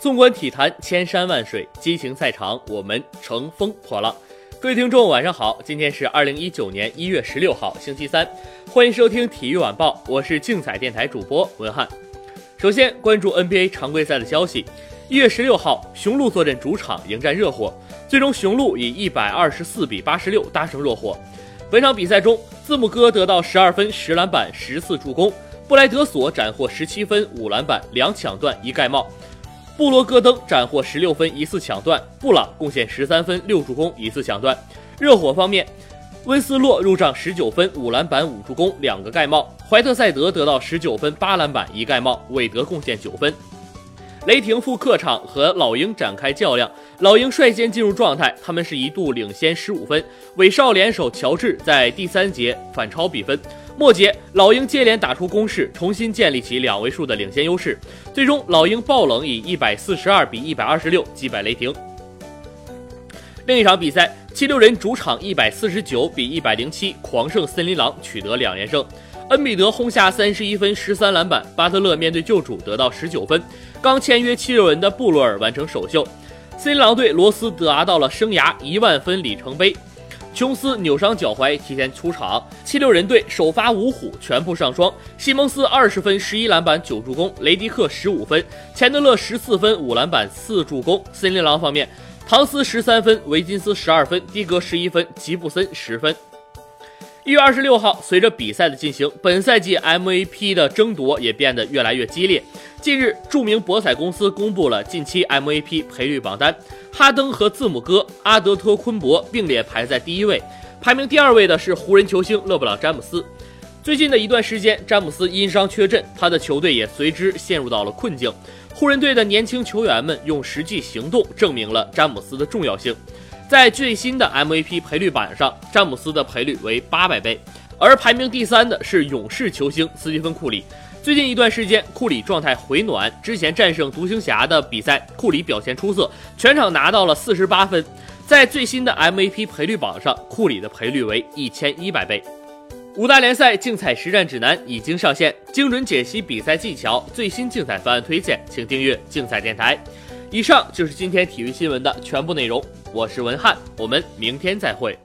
纵观体坛，千山万水，激情赛场，我们乘风破浪。各位听众，晚上好，今天是二零一九年一月十六号，星期三，欢迎收听体育晚报，我是竞彩电台主播文翰。首先关注 NBA 常规赛的消息，一月十六号，雄鹿坐镇主场迎战热火，最终雄鹿以一百二十四比八十六大胜热火。本场比赛中，字母哥得到十二分、十篮板、十次助攻，布莱德索斩获十七分、五篮板、两抢断、一盖帽。布罗戈登斩获十六分，一次抢断；布朗贡献十三分，六助攻，一次抢断。热火方面，温斯洛入账十九分，五篮板，五助攻，两个盖帽。怀特塞德得到十九分，八篮板，一盖帽。韦德贡献九分。雷霆赴客场和老鹰展开较量，老鹰率先进入状态，他们是一度领先十五分。韦少联手乔治在第三节反超比分。末节，老鹰接连打出攻势，重新建立起两位数的领先优势。最终，老鹰爆冷以一百四十二比一百二十六击败雷霆。另一场比赛，七六人主场一百四十九比一百零七狂胜森林狼，取得两连胜。恩比德轰下三十一分、十三篮板，巴特勒面对旧主得到十九分。刚签约七六人的布洛尔完成首秀。森林狼队罗斯达到了生涯一万分里程碑。琼斯扭伤脚踝，提前出场。七六人队首发五虎全部上双，西蒙斯二十分、十一篮板、九助攻；雷迪克十五分，钱德勒十四分、五篮板、四助攻。森林狼方面，唐斯十三分，维金斯十二分，迪格十一分，吉布森十分。一月二十六号，随着比赛的进行，本赛季 MVP 的争夺也变得越来越激烈。近日，著名博彩公司公布了近期 MVP 赔率榜单，哈登和字母哥阿德托昆博并列排在第一位，排名第二位的是湖人球星勒布朗詹姆斯。最近的一段时间，詹姆斯因伤缺阵，他的球队也随之陷入到了困境。湖人队的年轻球员们用实际行动证明了詹姆斯的重要性。在最新的 MVP 赔率榜上，詹姆斯的赔率为八百倍，而排名第三的是勇士球星斯蒂芬库里。最近一段时间，库里状态回暖。之前战胜独行侠的比赛，库里表现出色，全场拿到了四十八分。在最新的 MVP 赔率榜上，库里的赔率为一千一百倍。五大联赛竞彩实战指南已经上线，精准解析比赛技巧，最新竞彩方案推荐，请订阅竞彩电台。以上就是今天体育新闻的全部内容。我是文翰，我们明天再会。